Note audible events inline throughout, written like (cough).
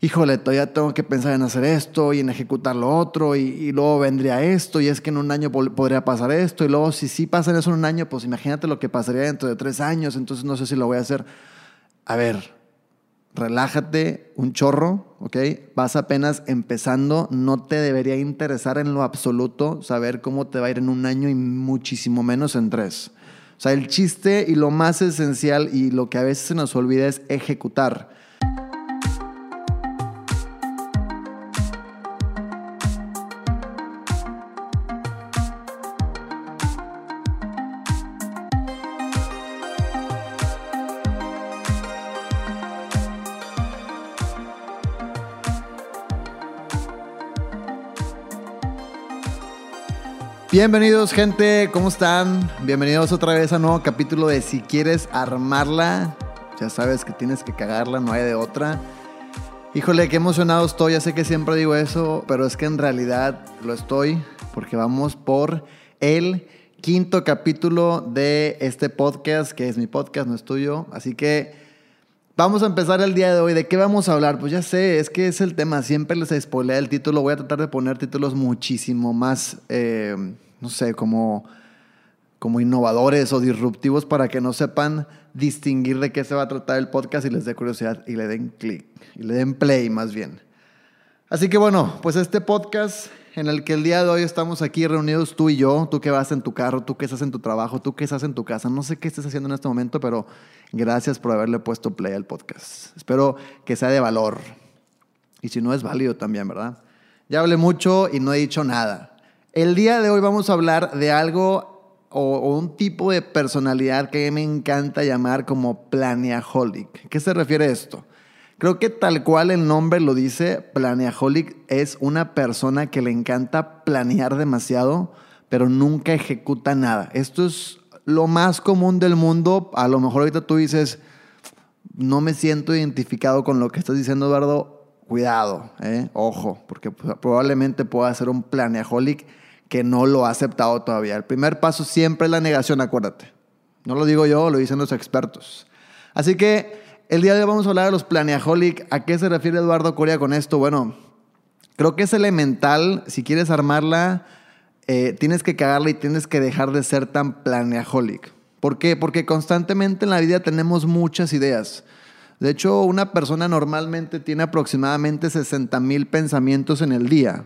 híjole, todavía tengo que pensar en hacer esto y en ejecutar lo otro y, luego vendría esto y es que en un año podría pasar esto y luego si sí pasa eso en un año, pues imagínate lo que pasaría dentro de tres años, entonces no sé si lo voy a hacer. A ver, relájate un chorro, ¿ok? Vas apenas empezando, no te debería interesar en lo absoluto saber cómo te va a ir en un año y muchísimo menos en tres. O sea, el chiste y lo más esencial y lo que a veces se nos olvida es ejecutar. Bienvenidos gente, ¿cómo están? Bienvenidos otra vez a un nuevo capítulo de Si quieres armarla, ya sabes que tienes que cagarla, no hay de otra. Híjole, qué emocionado estoy, ya sé que siempre digo eso, pero es que en realidad lo estoy porque vamos por el quinto capítulo de este podcast, que es mi podcast, no es tuyo. Así que vamos a empezar el día de hoy. ¿De qué vamos a hablar? Pues ya sé, es que es el tema. Siempre les spoilea el título. Voy a tratar de poner títulos muchísimo más... Eh, no sé, como, como innovadores o disruptivos para que no sepan distinguir de qué se va a tratar el podcast y les dé curiosidad y le den clic y le den play más bien. Así que bueno, pues este podcast en el que el día de hoy estamos aquí reunidos tú y yo, tú que vas en tu carro, tú que estás en tu trabajo, tú que estás en tu casa, no sé qué estés haciendo en este momento, pero gracias por haberle puesto play al podcast. Espero que sea de valor. Y si no es válido también, ¿verdad? Ya hablé mucho y no he dicho nada. El día de hoy vamos a hablar de algo o, un tipo de personalidad que me encanta llamar como planeaholic. ¿Qué se refiere a esto? Creo que tal cual el nombre lo dice, planeaholic es una persona que le encanta planear demasiado, pero nunca ejecuta nada. Esto es lo más común del mundo. A lo mejor ahorita tú dices, no me siento identificado con lo que estás diciendo, Eduardo. Cuidado, ¿eh? ojo, porque probablemente pueda ser un planeaholic que no lo ha aceptado todavía. El primer paso siempre es la negación, acuérdate. No lo digo yo, lo dicen los expertos. Así que el día de hoy vamos a hablar de los planeaholic. ¿A qué se refiere Eduardo Coria con esto? Bueno, creo que es elemental. Si quieres armarla, eh, tienes que cagarla y tienes que dejar de ser tan planeaholic. ¿Por qué? Porque constantemente en la vida tenemos muchas ideas. De hecho, una persona normalmente tiene aproximadamente 60 mil pensamientos en el día.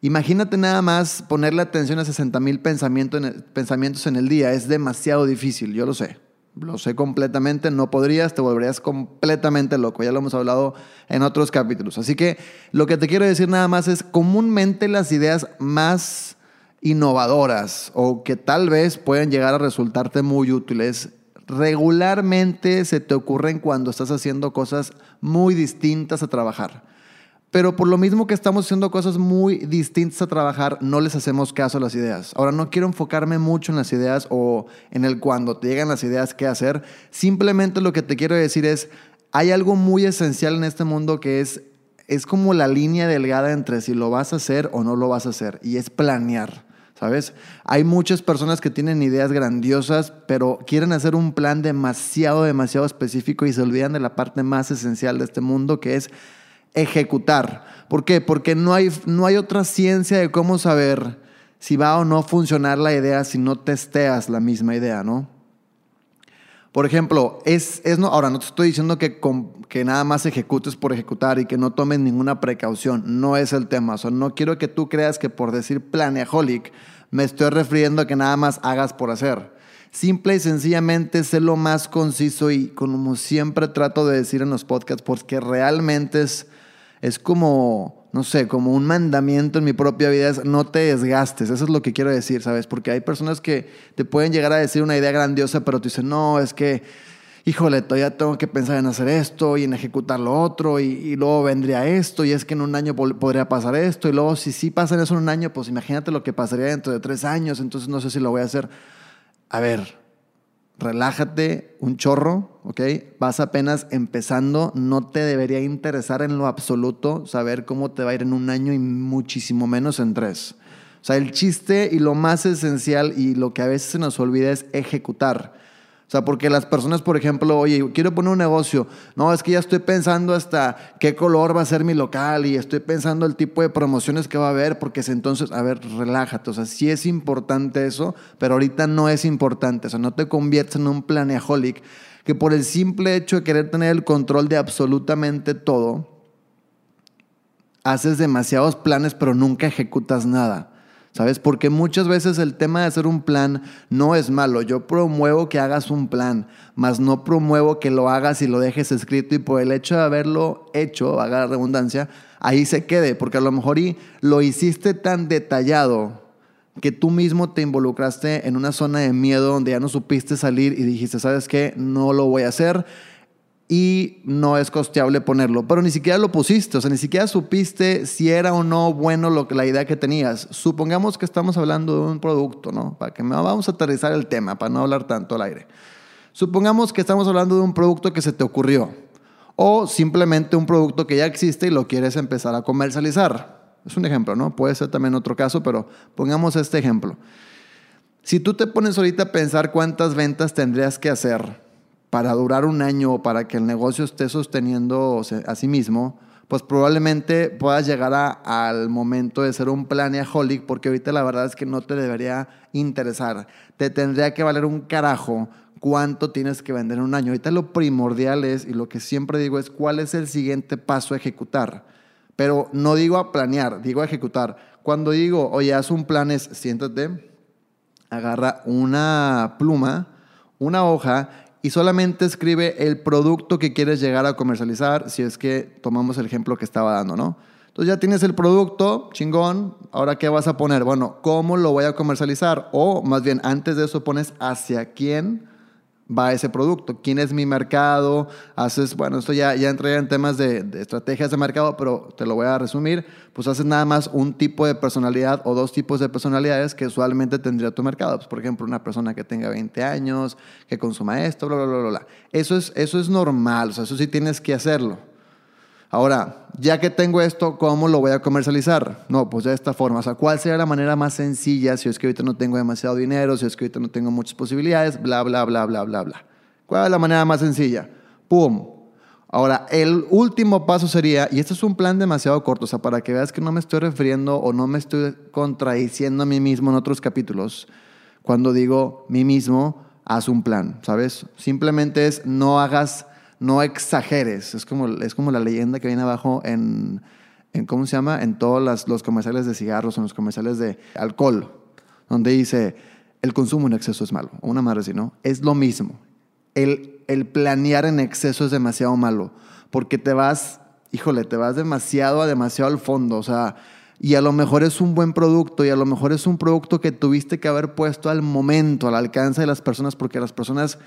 Imagínate nada más ponerle atención a 60 mil pensamientos en el día. Es demasiado difícil, yo lo sé. Lo sé completamente, no podrías, te volverías completamente loco. Ya lo hemos hablado en otros capítulos. Así que lo que te quiero decir nada más es, comúnmente las ideas más innovadoras o que tal vez puedan llegar a resultarte muy útiles, regularmente se te ocurren cuando estás haciendo cosas muy distintas a trabajar. Pero por lo mismo que estamos haciendo cosas muy distintas a trabajar, no les hacemos caso a las ideas. Ahora, no quiero enfocarme mucho en las ideas o en el cuando te llegan las ideas, qué hacer. Simplemente lo que te quiero decir es, hay algo muy esencial en este mundo que es, es como la línea delgada entre si lo vas a hacer o no lo vas a hacer. Y es planear. ¿Sabes? Hay muchas personas que tienen ideas grandiosas, pero quieren hacer un plan demasiado, demasiado específico y se olvidan de la parte más esencial de este mundo, que es ejecutar. ¿Por qué? Porque no hay, no hay otra ciencia de cómo saber si va o no funcionar la idea si no testeas la misma idea, ¿no? Por ejemplo, es, es no, ahora no te estoy diciendo que, que nada más ejecutes por ejecutar y que no tomes ninguna precaución, no es el tema. O no quiero que tú creas que por decir planeaholic me estoy refiriendo a que nada más hagas por hacer. Simple y sencillamente sé lo más conciso y como siempre trato de decir en los podcasts, porque realmente es es como, no sé, como un mandamiento en mi propia vida, es no te desgastes, eso es lo que quiero decir, ¿sabes? Porque hay personas que te pueden llegar a decir una idea grandiosa, pero tú dices, no, es que, híjole, todavía tengo que pensar en hacer esto y en ejecutar lo otro y, luego vendría esto y es que en un año podría pasar esto y luego si sí pasa eso en un año, pues imagínate lo que pasaría dentro de tres años, entonces no sé si lo voy a hacer. A ver, relájate un chorro, ¿ok? Vas apenas empezando, no te debería interesar en lo absoluto saber cómo te va a ir en un año y muchísimo menos en tres. O sea, el chiste y lo más esencial y lo que a veces se nos olvida es ejecutar. O sea, porque las personas, por ejemplo, oye, quiero poner un negocio. No, es que ya estoy pensando hasta qué color va a ser mi local y estoy pensando el tipo de promociones que va a haber, porque es entonces, a ver, relájate. O sea, sí es importante eso, pero ahorita no es importante. O sea, no te conviertes en un planeaholic que por el simple hecho de querer tener el control de absolutamente todo, haces demasiados planes, pero nunca ejecutas nada. ¿Sabes? Porque muchas veces el tema de hacer un plan no es malo. Yo promuevo que hagas un plan, mas no promuevo que lo hagas y lo dejes escrito y por el hecho de haberlo hecho, haga la redundancia, ahí se quede, porque a lo mejor y lo hiciste tan detallado que tú mismo te involucraste en una zona de miedo donde ya no supiste salir y dijiste, ¿sabes qué? No lo voy a hacer y no es costeable ponerlo. Pero ni siquiera lo pusiste, o sea, ni siquiera supiste si era o no bueno lo que, la idea que tenías. Supongamos que estamos hablando de un producto, ¿no? Para que vamos a aterrizar el tema, para no hablar tanto al aire. Supongamos que estamos hablando de un producto que se te ocurrió o simplemente un producto que ya existe y lo quieres empezar a comercializar. Es un ejemplo, ¿no? Puede ser también otro caso, pero pongamos este ejemplo. Si tú te pones ahorita a pensar cuántas ventas tendrías que hacer para durar un año o para que el negocio esté sosteniendo a sí mismo, pues probablemente puedas llegar al momento de ser un planeaholic, porque ahorita la verdad es que no te debería interesar. Te tendría que valer un carajo cuánto tienes que vender en un año. Ahorita lo primordial es, y lo que siempre digo es, cuál es el siguiente paso a ejecutar. Pero no digo a planear, digo a ejecutar. Cuando digo, oye, haz un plan, es siéntate, agarra una pluma, una hoja y solamente escribe el producto que quieres llegar a comercializar, si es que tomamos el ejemplo que estaba dando, ¿no? Entonces ya tienes el producto, chingón, ahora qué vas a poner? Bueno, ¿cómo lo voy a comercializar? O más bien, antes de eso pones hacia quién va ese producto, quién es mi mercado, haces, bueno, esto ya, ya entraría en temas de, estrategias de mercado, pero te lo voy a resumir, pues haces nada más un tipo de personalidad o dos tipos de personalidades que usualmente tendría tu mercado. Pues, por ejemplo, una persona que tenga 20 años, que consuma esto, bla, bla, bla, bla. Eso es, eso es normal, o sea, eso sí tienes que hacerlo. Ahora, ya que tengo esto, ¿cómo lo voy a comercializar? No, pues de esta forma. O sea, ¿cuál sería la manera más sencilla si es que ahorita no tengo demasiado dinero, si es que ahorita no tengo muchas posibilidades, bla, bla, bla, bla, bla, bla? ¿Cuál es la manera más sencilla? ¡Pum! Ahora, el último paso sería, y este es un plan demasiado corto, o sea, para que veas que no me estoy refiriendo o no me estoy contradiciendo a mí mismo en otros capítulos, cuando digo mí mismo, haz un plan, ¿sabes? Simplemente es no hagas no exageres. Es como, es como la leyenda que viene abajo en, en ¿cómo se llama? En todos los comerciales de cigarros, en los comerciales de alcohol, donde dice, el consumo en exceso es malo. Una madre así, ¿no? Es lo mismo. El, el planear en exceso es demasiado malo, porque te vas, híjole, te vas demasiado a demasiado al fondo, o sea, y a lo mejor es un buen producto y a lo mejor es un producto que tuviste que haber puesto al momento, al alcance de las personas, porque las personas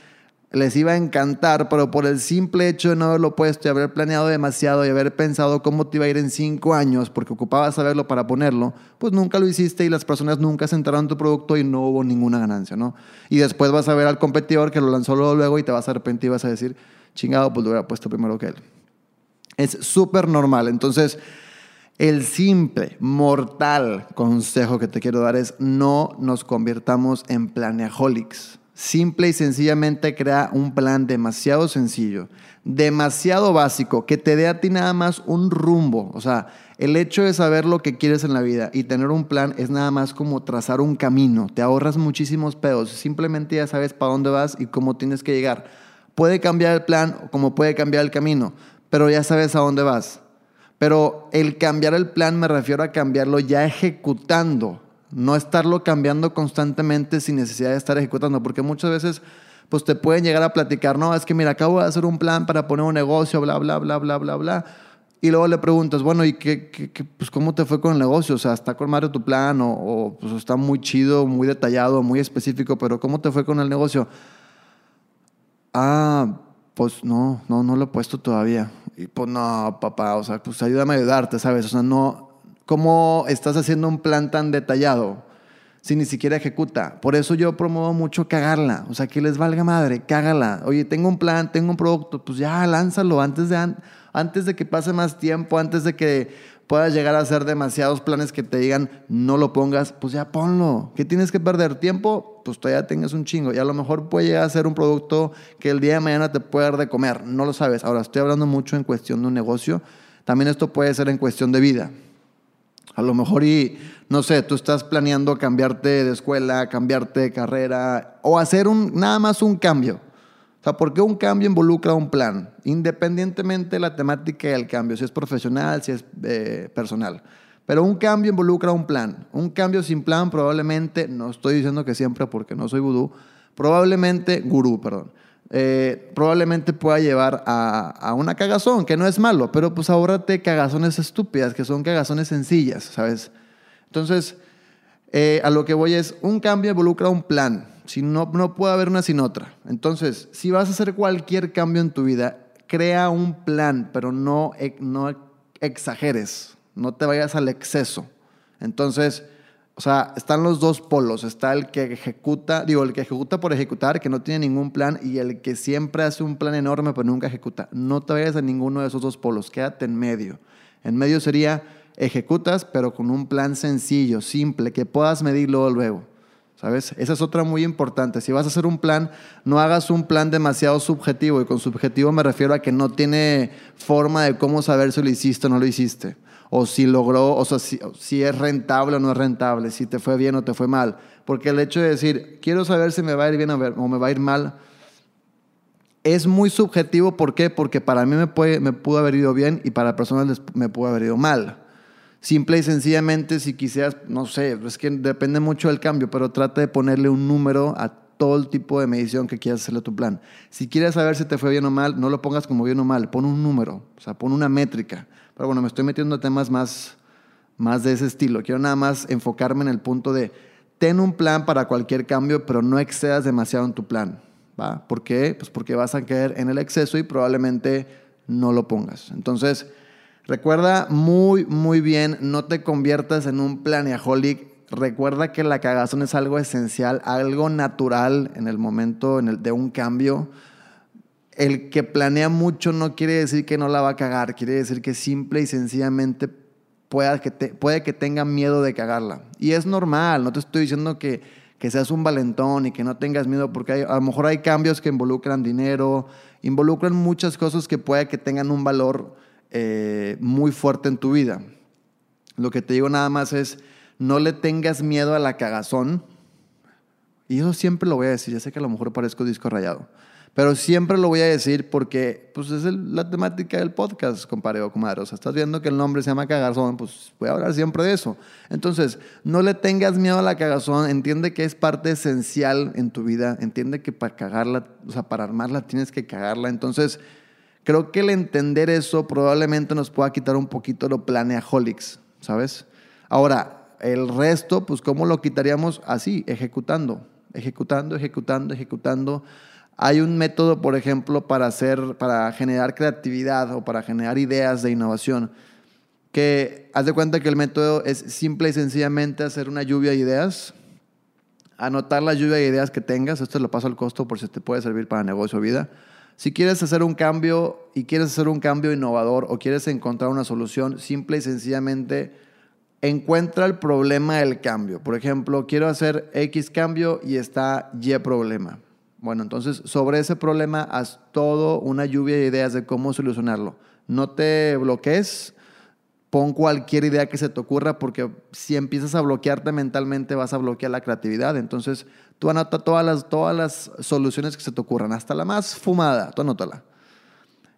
les iba a encantar, pero por el simple hecho de no haberlo puesto y haber planeado demasiado y haber pensado cómo te iba a ir en cinco años, porque ocupabas saberlo para ponerlo, pues nunca lo hiciste y las personas nunca se en tu producto y no hubo ninguna ganancia, ¿no? Y después vas a ver al competidor que lo lanzó luego y te vas a arrepentir y vas a decir, chingado, pues lo hubiera puesto primero que él. Es súper normal. Entonces, el simple, mortal consejo que te quiero dar es no nos convirtamos en planeaholics. Simple y sencillamente crea un plan demasiado sencillo, demasiado básico, que te dé a ti nada más un rumbo. O sea, el hecho de saber lo que quieres en la vida y tener un plan es nada más como trazar un camino. Te ahorras muchísimos pedos. Simplemente ya sabes para dónde vas y cómo tienes que llegar. Puede cambiar el plan como puede cambiar el camino, pero ya sabes a dónde vas. Pero el cambiar el plan me refiero a cambiarlo ya ejecutando no estarlo cambiando constantemente sin necesidad de estar ejecutando, porque muchas veces pues te pueden llegar a platicar, no, es que mira, acabo de hacer un plan para poner un negocio, bla, bla, bla, bla, bla, bla. Y luego le preguntas, bueno, ¿y qué, qué, pues cómo te fue con el negocio? O sea, ¿está con madre tu plan? O, o, pues está muy chido, muy detallado, muy específico, pero ¿cómo te fue con el negocio? Ah, pues no, no, no lo he puesto todavía. Y pues no, papá, o sea, pues ayúdame a ayudarte, ¿sabes? O sea, no, ¿Cómo estás haciendo un plan tan detallado si ni siquiera ejecuta? Por eso yo promuevo mucho cagarla. O sea, que les valga madre, cágala. Oye, tengo un plan, tengo un producto, pues ya lánzalo antes de, antes de que pase más tiempo, antes de que puedas llegar a hacer demasiados planes que te digan no lo pongas, pues ya ponlo. ¿Qué tienes que perder? ¿Tiempo? Pues todavía tengas un chingo. Y a lo mejor puede llegar a ser un producto que el día de mañana te puede dar de comer. No lo sabes. Ahora estoy hablando mucho en cuestión de un negocio. También esto puede ser en cuestión de vida. A lo mejor y, no sé, tú estás planeando cambiarte de escuela, cambiarte de carrera o hacer un, nada más un cambio. O sea, ¿por qué un cambio involucra un plan? Independientemente de la temática del cambio, si es profesional, si es eh, personal. Pero un cambio involucra un plan. Un cambio sin plan probablemente, no estoy diciendo que siempre porque no soy vudú, probablemente, gurú, perdón, eh, probablemente pueda llevar a, a, una cagazón, que no es malo, pero pues ahórrate cagazones estúpidas, que son cagazones sencillas, ¿sabes? Entonces, eh, a lo que voy es, un cambio involucra un plan, si no, no puede haber una sin otra. Entonces, si vas a hacer cualquier cambio en tu vida, crea un plan, pero no, no exageres, no te vayas al exceso. Entonces, o sea, están los dos polos. Está el que ejecuta, digo, el que ejecuta por ejecutar, que no tiene ningún plan, y el que siempre hace un plan enorme, pero nunca ejecuta. No te vayas a ninguno de esos dos polos, quédate en medio. En medio sería ejecutas, pero con un plan sencillo, simple, que puedas medirlo luego. ¿Sabes? Esa es otra muy importante. Si vas a hacer un plan, no hagas un plan demasiado subjetivo. Y con subjetivo me refiero a que no tiene forma de cómo saber si lo hiciste o no lo hiciste o si logró, o sea, si, es rentable o no es rentable, si te fue bien o te fue mal. Porque el hecho de decir, quiero saber si me va a ir bien o me va a ir mal, es muy subjetivo. ¿Por qué? Porque para mí me, puede, me pudo haber ido bien y para personas me pudo haber ido mal. Simple y sencillamente, si quisieras, no sé, es que depende mucho del cambio, pero trata de ponerle un número a todo el tipo de medición que quieras hacerle a tu plan. Si quieres saber si te fue bien o mal, no lo pongas como bien o mal, pon un número, o sea, pon una métrica. Pero bueno, me estoy metiendo a temas más, más de ese estilo. Quiero nada más enfocarme en el punto de, ten un plan para cualquier cambio, pero no excedas demasiado en tu plan. ¿va? ¿Por qué? Pues porque vas a caer en el exceso y probablemente no lo pongas. Entonces, recuerda muy, muy bien, no te conviertas en un planeaholic. Recuerda que la cagazón es algo esencial, algo natural en el momento en el, de un cambio el que planea mucho no quiere decir que no la va a cagar, quiere decir que simple y sencillamente puede que, puede que tenga miedo de cagarla. Y es normal, no te estoy diciendo que, que seas un valentón y que no tengas miedo, porque a lo mejor hay cambios que involucran dinero, involucran muchas cosas que puede que tengan un valor eh, muy fuerte en tu vida. Lo que te digo nada más es, no le tengas miedo a la cagazón. Y eso siempre lo voy a decir, ya sé que a lo mejor parezco disco rayado. Pero siempre lo voy a decir porque pues, es la temática del podcast, compadre o comadre. O sea, estás viendo que el nombre se llama cagazón, pues voy a hablar siempre de eso. Entonces, no le tengas miedo a la cagazón. Entiende que es parte esencial en tu vida. Entiende que para cagarla, o sea, para armarla tienes que cagarla. Entonces, creo que el entender eso probablemente nos pueda quitar un poquito lo planeaholics, ¿sabes? Ahora, el resto, pues, ¿cómo lo quitaríamos? Así, ejecutando, ejecutando, ejecutando, ejecutando hay un método, por ejemplo, para, hacer, para generar creatividad o para generar ideas de innovación, que haz de cuenta que el método es simple y sencillamente hacer una lluvia de ideas, anotar la lluvia de ideas que tengas, esto lo paso al costo por si te puede servir para negocio o vida. Si quieres hacer un cambio y quieres hacer un cambio innovador o quieres encontrar una solución, simple y sencillamente encuentra el problema del cambio. Por ejemplo, quiero hacer X cambio y está Y problema. Bueno, entonces sobre ese problema haz todo una lluvia de ideas de cómo solucionarlo. No te bloquees, pon cualquier idea que se te ocurra porque si empiezas a bloquearte mentalmente vas a bloquear la creatividad. Entonces tú anota todas las, todas las soluciones que se te ocurran, hasta la más fumada, tú anótala.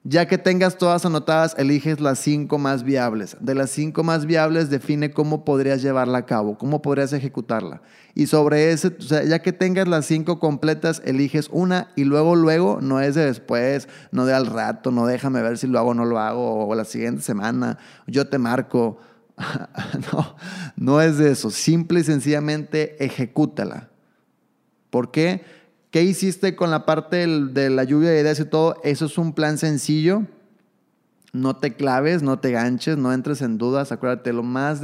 Ya que tengas todas anotadas, eliges las cinco más viables. De las cinco más viables, define cómo podrías llevarla a cabo, cómo podrías ejecutarla. Y sobre ese, o sea, ya que tengas las cinco completas, eliges una y luego, luego, no es de después, no de al rato, no déjame ver si lo hago o no lo hago, o la siguiente semana, yo te marco. (laughs) no, no es de eso. Simple y sencillamente ejecútala. ¿Por qué? ¿Qué hiciste con la parte de la lluvia de ideas y todo? Eso es un plan sencillo. No te claves, no te ganches, no entres en dudas. Acuérdate, lo, más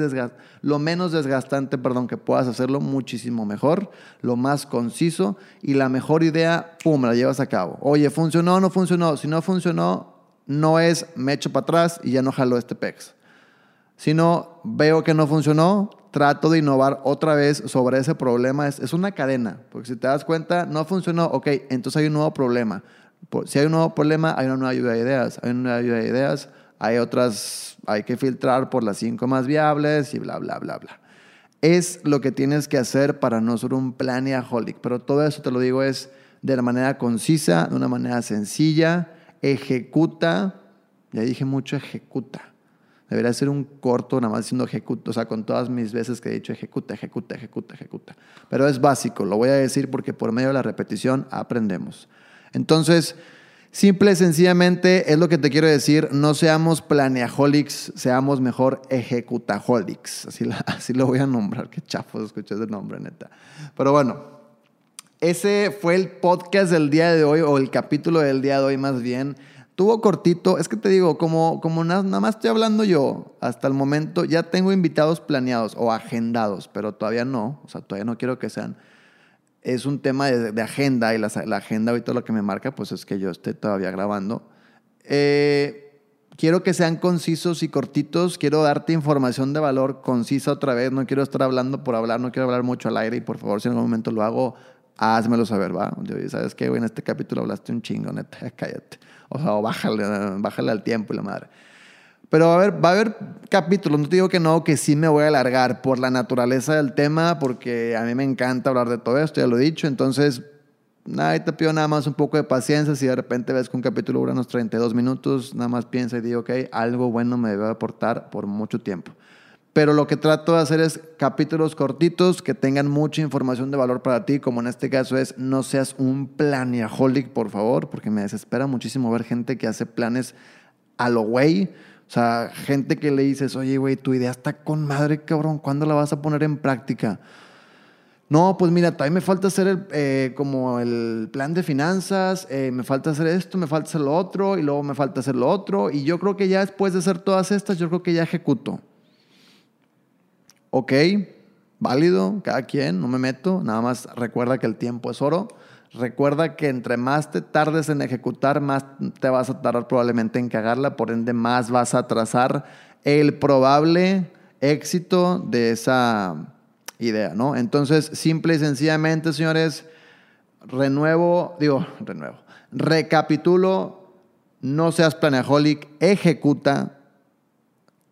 lo menos desgastante perdón, que puedas hacerlo, muchísimo mejor, lo más conciso y la mejor idea, pum, la llevas a cabo. Oye, ¿funcionó no funcionó? Si no funcionó, no es me echo para atrás y ya no jalo este PEX. Si no veo que no funcionó, trato de innovar otra vez sobre ese problema. Es, es, una cadena, porque si te das cuenta, no funcionó, ok, entonces hay un nuevo problema. Si hay un nuevo problema, hay una nueva lluvia de ideas. Hay una nueva lluvia de ideas, hay otras, hay que filtrar por las cinco más viables y bla, bla, bla, bla. Es lo que tienes que hacer para no ser un planeaholic, pero todo eso te lo digo es de la manera concisa, de una manera sencilla, ejecuta, ya dije mucho ejecuta Debería ser un corto, nada más diciendo ejecuta, o sea, con todas mis veces que he dicho ejecuta, ejecuta, ejecuta, ejecuta. Pero es básico, lo voy a decir porque por medio de la repetición aprendemos. Entonces, simple y sencillamente es lo que te quiero decir, no seamos planeaholics, seamos mejor ejecutaholics. Así, (laughs) así lo voy a nombrar, qué chafo escuché ese nombre, neta. Pero bueno, ese fue el podcast del día de hoy, o el capítulo del día de hoy más bien. Tuvo cortito, es que te digo, como, como nada, más estoy hablando yo, hasta el momento ya tengo invitados planeados o agendados, pero todavía no, o sea, todavía no quiero que sean. Es un tema de, agenda y la, la, agenda ahorita lo que me marca, pues es que yo esté todavía grabando. Eh, quiero que sean concisos y cortitos, quiero darte información de valor concisa otra vez, no quiero estar hablando por hablar, no quiero hablar mucho al aire y por favor si en algún momento lo hago, házmelo saber, ¿va? ¿Sabes qué, güey? En este capítulo hablaste un chingo, neta, (laughs) cállate. O sea, bájale, bájale al tiempo y la madre. Pero va a, haber, va a haber capítulos, no te digo que no, que sí me voy a alargar por la naturaleza del tema, porque a mí me encanta hablar de todo esto, ya lo he dicho. Entonces, nada, te pido nada más un poco de paciencia. Si de repente ves que un capítulo dura unos 32 minutos, nada más piensa y digo, ok, algo bueno me debe aportar por mucho tiempo pero lo que trato de hacer es capítulos cortitos que tengan mucha información de valor para ti, como en este caso es no seas un planeaholic, por favor, porque me desespera muchísimo ver gente que hace planes a lo güey. O sea, gente que le dices, oye, güey, tu idea está con madre, cabrón, ¿cuándo la vas a poner en práctica? No, pues mira, también me falta hacer el, eh, como el plan de finanzas, eh, me falta hacer esto, me falta hacer lo otro, y luego me falta hacer lo otro, y yo creo que ya después de hacer todas estas, yo creo que ya ejecuto ok, válido, cada quien, no me meto, nada más recuerda que el tiempo es oro. Recuerda que entre más te tardes en ejecutar, más te vas a tardar probablemente en cagarla, por ende más vas a trazar el probable éxito de esa idea, ¿no? Entonces, simple y sencillamente, señores, renuevo, digo, renuevo, recapitulo, no seas planeaholic, ejecuta,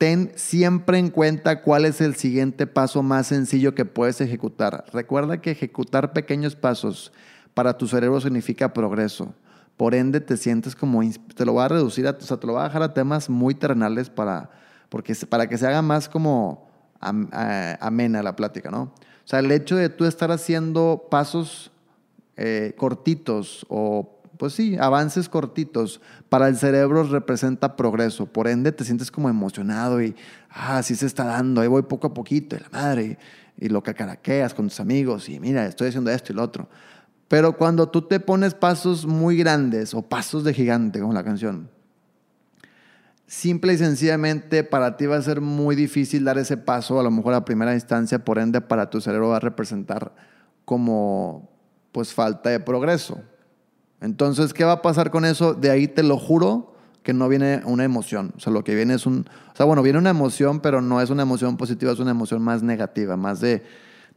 ten siempre en cuenta cuál es el siguiente paso más sencillo que puedes ejecutar. Recuerda que ejecutar pequeños pasos para tu cerebro significa progreso. Por ende, te sientes como, te lo va a reducir, a, o sea, te lo va a dejar a temas muy terrenales para, porque, para que se haga más como amena la plática, ¿no? O sea, el hecho de tú estar haciendo pasos eh, cortitos o pues sí, avances cortitos para el cerebro representa progreso. Por ende, te sientes como emocionado y, ah, sí se está dando, ahí voy poco a poquito, y la madre, y, lo que caraqueas con tus amigos, y mira, estoy haciendo esto y lo otro. Pero cuando tú te pones pasos muy grandes o pasos de gigante, como la canción, simple y sencillamente para ti va a ser muy difícil dar ese paso, a lo mejor a primera instancia, por ende para tu cerebro va a representar como pues falta de progreso. Entonces, ¿qué va a pasar con eso? De ahí te lo juro que no viene una emoción. O sea, lo que viene es un... O sea, bueno, viene una emoción, pero no es una emoción positiva, es una emoción más negativa, más de...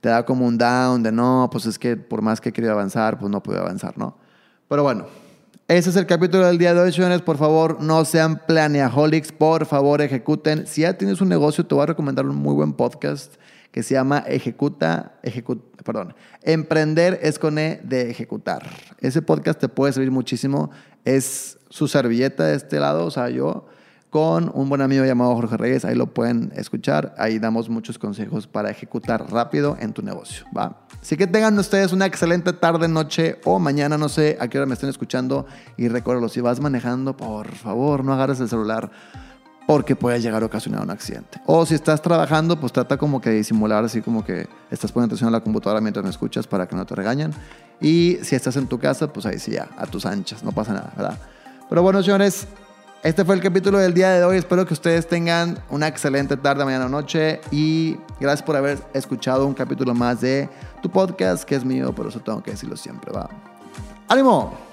Te da como un down de no, pues es que por más que quería avanzar, pues no pude avanzar, ¿no? Pero bueno, ese es el capítulo del día de hoy, señores. Por favor, no sean planeaholics. Por favor, ejecuten. Si ya tienes un negocio, te voy a recomendar un muy buen podcast que se llama Ejecuta, ejecuta, perdón, Emprender es con E de ejecutar. Ese podcast te puede servir muchísimo. Es su servilleta de este lado, o sea, yo con un buen amigo llamado Jorge Reyes, ahí lo pueden escuchar, ahí damos muchos consejos para ejecutar rápido en tu negocio, ¿va? Así que tengan ustedes una excelente tarde, noche o mañana, no sé a qué hora me estén escuchando y recuerdo, si vas manejando, por favor, no agarres el celular porque puede llegar a ocasionar un accidente. O si estás trabajando, pues trata como que disimular así como que estás poniendo atención a la computadora mientras me escuchas para que no te regañen. Y si estás en tu casa, pues ahí sí ya, a tus anchas, no pasa nada, ¿verdad? Pero bueno, señores, este fue el capítulo del día de hoy. Espero que ustedes tengan una excelente tarde, mañana o noche. Y gracias por haber escuchado un capítulo más de tu podcast, que es mío, por eso tengo que decirlo siempre, ¿va? ¡Ánimo!